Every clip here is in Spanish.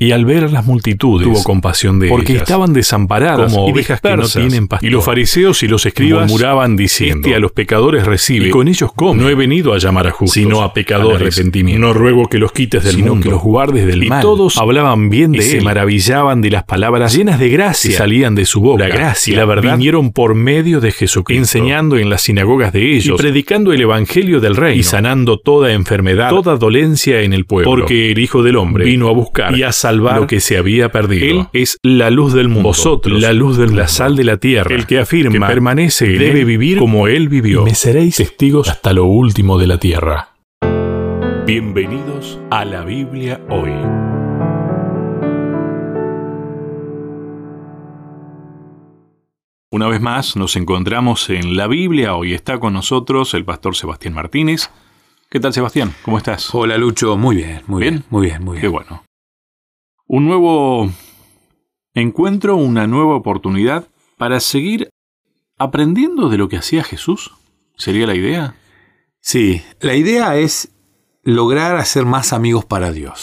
Y al ver las multitudes, tuvo compasión de porque estaban desamparadas como ovejas que no tienen pastor. Y los fariseos y los escribas murmuraban diciendo, este a los pecadores recibe, y con ellos come. No he venido a llamar a justos, sino a pecadores. No ruego que los quites del sino mundo, que los guardes del mal. Y todos hablaban bien de él, se maravillaban de las palabras llenas de gracia que salían de su boca. La gracia y la verdad vinieron por medio de Jesucristo, enseñando en las sinagogas de ellos, y predicando el evangelio del reino, y sanando toda enfermedad, toda dolencia en el pueblo. Porque el Hijo del Hombre vino a buscar y a salvar lo que se había perdido. Él es la luz del mundo. Vosotros, la luz de la sal de la tierra. El que afirma que permanece debe vivir como él vivió. me seréis testigos hasta lo último de la tierra. Bienvenidos a la Biblia hoy. Una vez más nos encontramos en la Biblia. Hoy está con nosotros el pastor Sebastián Martínez. ¿Qué tal, Sebastián? ¿Cómo estás? Hola, Lucho. Muy bien, muy bien. Muy bien, muy bien. Qué bueno un nuevo encuentro, una nueva oportunidad para seguir aprendiendo de lo que hacía Jesús. ¿Sería la idea? Sí, la idea es lograr hacer más amigos para Dios.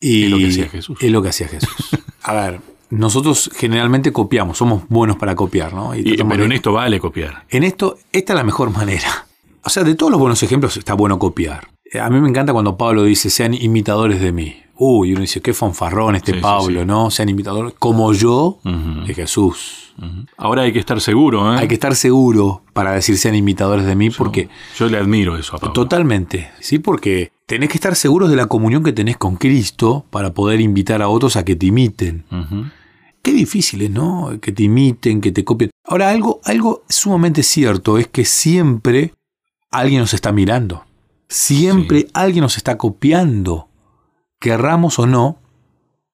Y es lo que hacía Jesús. Es lo que hacía Jesús. A ver, nosotros generalmente copiamos, somos buenos para copiar, ¿no? pero en esto vale copiar. En esto, esta es la mejor manera. O sea, de todos los buenos ejemplos está bueno copiar. A mí me encanta cuando Pablo dice, sean imitadores de mí. Uy, uno dice, qué fanfarrón este Pablo, ¿no? Sean imitadores como yo de Jesús. Ahora hay que estar seguro, ¿eh? Hay que estar seguro para decir sean imitadores de mí porque... Yo le admiro eso a Pablo. Totalmente, sí, porque tenés que estar seguros de la comunión que tenés con Cristo para poder invitar a otros a que te imiten. Qué difícil es, ¿no? Que te imiten, que te copien. Ahora, algo, algo sumamente cierto es que siempre alguien nos está mirando. Siempre alguien nos está copiando querramos o no,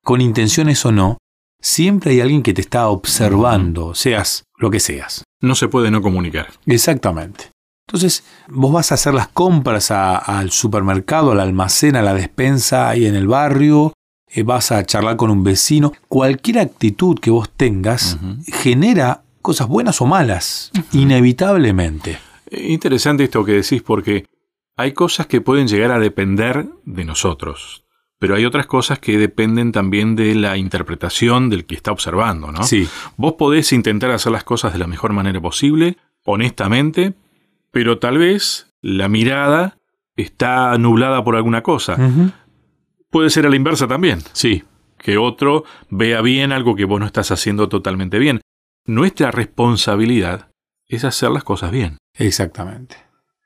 con intenciones o no, siempre hay alguien que te está observando, seas lo que seas. No se puede no comunicar. Exactamente. Entonces, vos vas a hacer las compras al supermercado, al almacén, a la despensa ahí en el barrio, eh, vas a charlar con un vecino. Cualquier actitud que vos tengas genera cosas buenas o malas, inevitablemente. Interesante esto que decís porque hay cosas que pueden llegar a depender de nosotros. Pero hay otras cosas que dependen también de la interpretación del que está observando, ¿no? Sí. Vos podés intentar hacer las cosas de la mejor manera posible, honestamente, pero tal vez la mirada está nublada por alguna cosa. Puede ser a la inversa también. Sí. Que otro vea bien algo que vos no estás haciendo totalmente bien. Nuestra responsabilidad es hacer las cosas bien. Exactamente.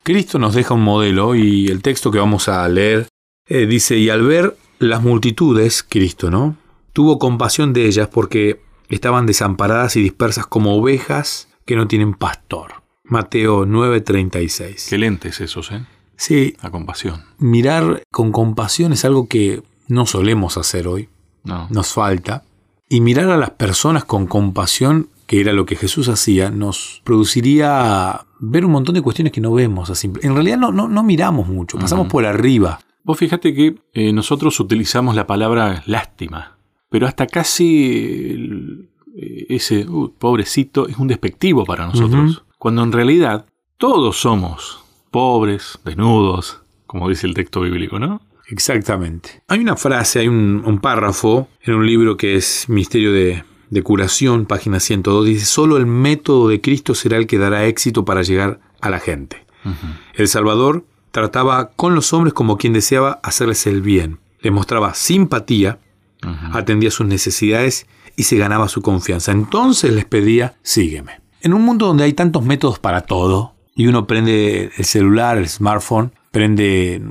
Cristo nos deja un modelo y el texto que vamos a leer eh, dice, y al ver las multitudes, Cristo, ¿no? Tuvo compasión de ellas porque estaban desamparadas y dispersas como ovejas que no tienen pastor. Mateo 9:36. Qué lentes esos, ¿eh? Sí. La compasión. Mirar con compasión es algo que no solemos hacer hoy. No. Nos falta. Y mirar a las personas con compasión, que era lo que Jesús hacía, nos produciría ver un montón de cuestiones que no vemos. Así. En realidad no, no, no miramos mucho, pasamos por arriba. Vos fíjate que eh, nosotros utilizamos la palabra lástima, pero hasta casi eh, ese uh, pobrecito es un despectivo para nosotros, cuando en realidad todos somos pobres, desnudos, como dice el texto bíblico, ¿no? Exactamente. Hay una frase, hay un, párrafo en un libro que es Misterio de, Curación, página 102, dice, solo el método de Cristo será el que dará éxito para llegar a la gente. El Salvador trataba con los hombres como quien deseaba hacerles el bien. Le mostraba simpatía, atendía sus necesidades y se ganaba su confianza. Entonces les pedía, sígueme. En un mundo donde hay tantos métodos para todo, y uno prende el celular, el smartphone, prende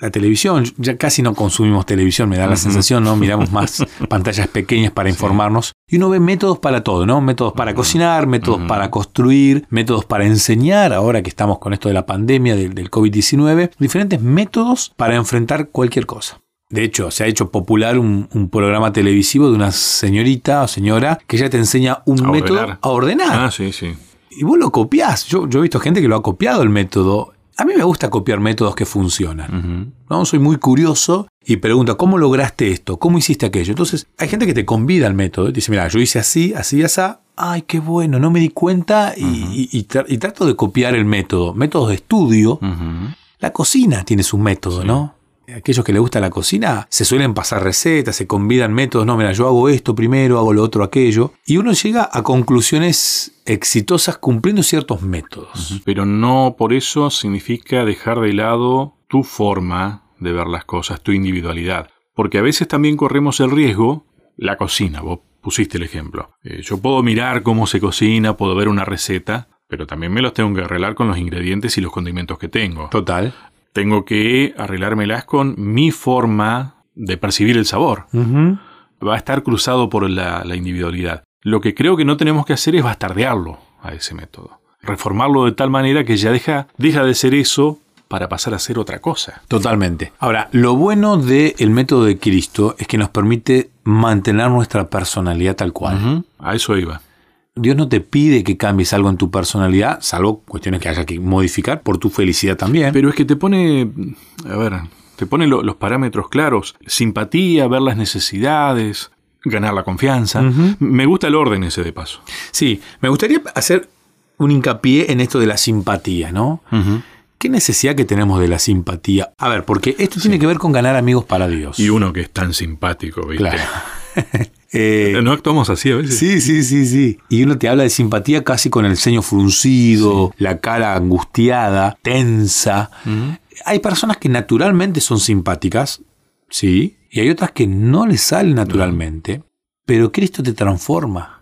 la televisión, ya casi no consumimos televisión, me da la sensación, ¿no? Miramos más pantallas pequeñas para informarnos. Y uno ve métodos para todo, ¿no? Métodos para cocinar, métodos para construir, métodos para enseñar, ahora que estamos con esto de la pandemia, del, COVID-19, diferentes métodos para enfrentar cualquier cosa. De hecho, se ha hecho popular un, programa televisivo de una señorita o señora que ya te enseña un método a ordenar. Ah, sí, sí. Y vos lo copiás. Yo, yo he visto gente que lo ha copiado el método a mí me gusta copiar métodos que funcionan. ¿no? Soy muy curioso y pregunto, ¿cómo lograste esto? ¿Cómo hiciste aquello? Entonces, hay gente que te convida al método y dice, mira, yo hice así, así, así. Ay, qué bueno, no me di cuenta y, trato de copiar el método. Métodos de estudio. La cocina tiene su método, ¿no? Aquellos que les gusta la cocina se suelen pasar recetas, se convidan métodos, no, mira, yo hago esto primero, hago lo otro, aquello, y uno llega a conclusiones exitosas cumpliendo ciertos métodos. Pero no por eso significa dejar de lado tu forma de ver las cosas, tu individualidad. Porque a veces también corremos el riesgo, la cocina, vos pusiste el ejemplo. Eh, yo puedo mirar cómo se cocina, puedo ver una receta, pero también me los tengo que arreglar con los ingredientes y los condimentos que tengo. Total. Tengo que arreglármelas con mi forma de percibir el sabor. Va a estar cruzado por la, la individualidad. Lo que creo que no tenemos que hacer es bastardearlo a ese método. Reformarlo de tal manera que ya deja, deja de ser eso para pasar a ser otra cosa. Totalmente. Ahora, lo bueno del método de Cristo es que nos permite mantener nuestra personalidad tal cual. A eso iba. Dios no te pide que cambies algo en tu personalidad, salvo cuestiones que haya que modificar por tu felicidad también. Pero es que te pone, a ver, te pone los parámetros claros. Simpatía, ver las necesidades, ganar la confianza. Me gusta el orden ese de paso. Sí, me gustaría hacer un hincapié en esto de la simpatía, ¿no? ¿Qué necesidad que tenemos de la simpatía? A ver, porque esto tiene que ver con ganar amigos para Dios. Y uno que es tan simpático, ¿viste? Claro. Eh, ¿No actuamos así a veces? Sí, sí, sí, sí. Y uno te habla de simpatía casi con el ceño fruncido, la cara angustiada, tensa. Hay personas que naturalmente son simpáticas, sí, y hay otras que no les salen naturalmente, pero Cristo te transforma.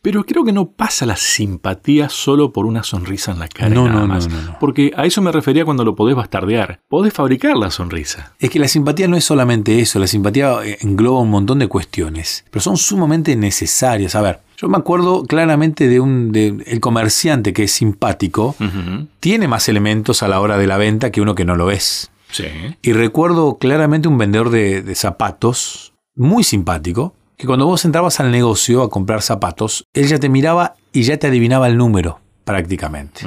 Pero creo que no pasa la simpatía solo por una sonrisa en la cara. No, nada no, más. no, no, Porque a eso me refería cuando lo podés bastardear. Podés fabricar la sonrisa. Es que la simpatía no es solamente eso, la simpatía eh, engloba un montón de cuestiones, pero son sumamente necesarias. A ver, yo me acuerdo claramente de un de, el comerciante que es simpático, tiene más elementos a la hora de la venta que uno que no lo es. Sí. Y recuerdo claramente un vendedor de, de zapatos muy simpático, que cuando vos entrabas al negocio a comprar zapatos, él ya te miraba y ya te adivinaba el número, prácticamente.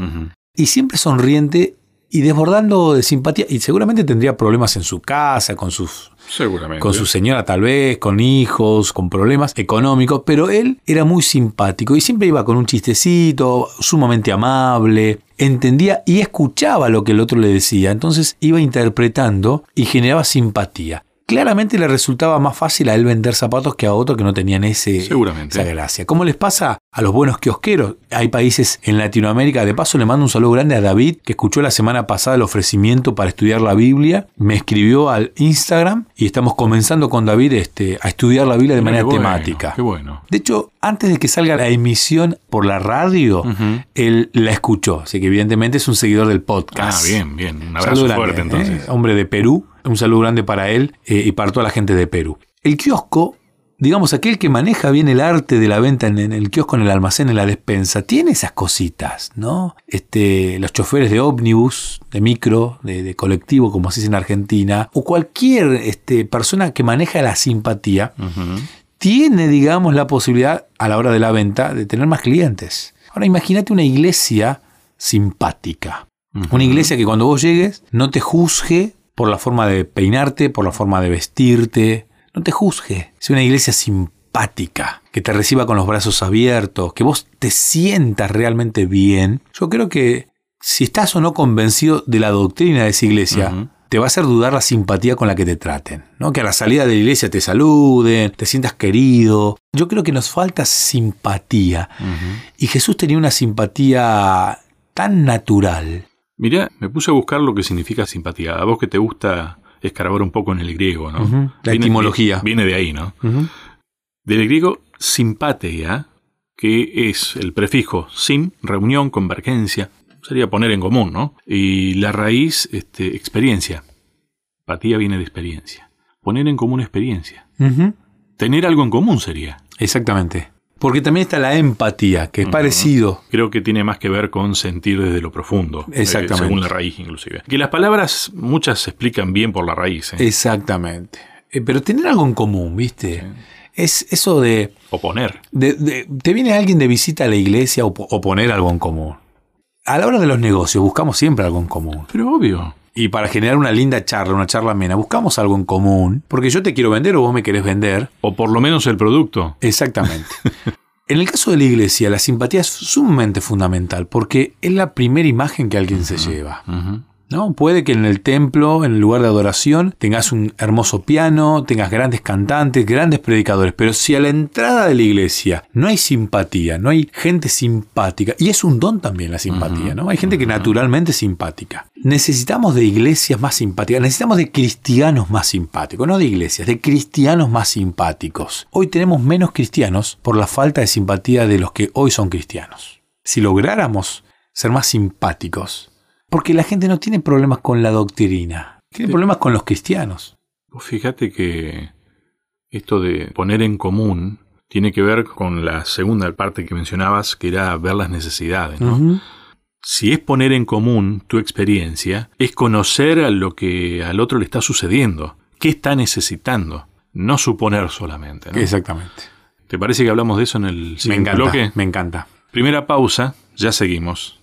Y siempre sonriente y desbordando de simpatía, y seguramente tendría problemas en su casa, con sus... Seguramente. Con su señora tal vez, con hijos, con problemas económicos, pero él era muy simpático y siempre iba con un chistecito, sumamente amable, entendía y escuchaba lo que el otro le decía, entonces iba interpretando y generaba simpatía claramente le resultaba más fácil a él vender zapatos que a otros que no tenían ese, Seguramente. esa gracia. ¿Cómo les pasa a los buenos kiosqueros? Hay países en Latinoamérica, de paso le mando un saludo grande a David, que escuchó la semana pasada el ofrecimiento para estudiar la Biblia, me escribió al Instagram y estamos comenzando con David este, a estudiar la Biblia de manera temática. Qué bueno. De hecho, antes de que salga la emisión por la radio, él la escuchó, así que evidentemente es un seguidor del podcast. Ah, bien, bien. Un abrazo fuerte ¿eh? entonces. Hombre de Perú, un saludo grande para él eh, y para toda la gente de Perú. El kiosco, digamos, aquel que maneja bien el arte de la venta en, en, el kiosco, en el almacén, en la despensa, tiene esas cositas, ¿no? Este, los choferes de ómnibus, de micro, de, de colectivo, como se dice en Argentina, o cualquier este, persona que maneja la simpatía, tiene, digamos, la posibilidad a la hora de la venta de tener más clientes. Ahora imagínate una iglesia simpática. Una iglesia que cuando vos llegues no te juzgue por la forma de peinarte, por la forma de vestirte. No te juzgue. Sea una iglesia simpática, que te reciba con los brazos abiertos, que vos te sientas realmente bien. Yo creo que si estás o no convencido de la doctrina de esa iglesia, uh -huh. te va a hacer dudar la simpatía con la que te traten. ¿no? Que a la salida de la iglesia te saluden, te sientas querido. Yo creo que nos falta simpatía. Uh -huh. Y Jesús tenía una simpatía tan natural Mirá, me puse a buscar lo que significa simpatía. A vos que te gusta escarbar un poco en el griego, ¿no? Uh -huh. La viene, etimología. Viene de ahí, ¿no? Uh -huh. Del griego simpatia, que es el prefijo sim, reunión, convergencia, sería poner en común, ¿no? Y la raíz, este, experiencia. Patía viene de experiencia. Poner en común experiencia. Uh -huh. Tener algo en común sería. Exactamente. Porque también está la empatía, que es uh -huh. parecido. Creo que tiene más que ver con sentir desde lo profundo. Exactamente. Eh, según la raíz, inclusive. Que las palabras, muchas se explican bien por la raíz. ¿eh? Exactamente. Eh, pero tener algo en común, ¿viste? Sí. Es eso de... Oponer. De, de, te viene alguien de visita a la iglesia o, o poner algo en común. A la hora de los negocios buscamos siempre algo en común. Pero obvio. Y para generar una linda charla, una charla amena, buscamos algo en común. Porque yo te quiero vender o vos me querés vender. O por lo menos el producto. Exactamente. en el caso de la iglesia, la simpatía es sumamente fundamental porque es la primera imagen que alguien uh -huh. se lleva. Uh -huh. ¿no? Puede que en el templo, en el lugar de adoración, tengas un hermoso piano, tengas grandes cantantes, grandes predicadores, pero si a la entrada de la iglesia no hay simpatía, no hay gente simpática, y es un don también la simpatía, ¿no? Hay gente que naturalmente es simpática. Necesitamos de iglesias más simpáticas, necesitamos de cristianos más simpáticos, no de iglesias, de cristianos más simpáticos. Hoy tenemos menos cristianos por la falta de simpatía de los que hoy son cristianos. Si lográramos ser más simpáticos, porque la gente no tiene problemas con la doctrina, tiene problemas con los cristianos. Fíjate que esto de poner en común tiene que ver con la segunda parte que mencionabas, que era ver las necesidades. Si es poner en común tu experiencia, es conocer a lo que al otro le está sucediendo, qué está necesitando, no suponer solamente. Exactamente. ¿Te parece que hablamos de eso en el siguiente bloque? Me encanta. Primera pausa, ya seguimos.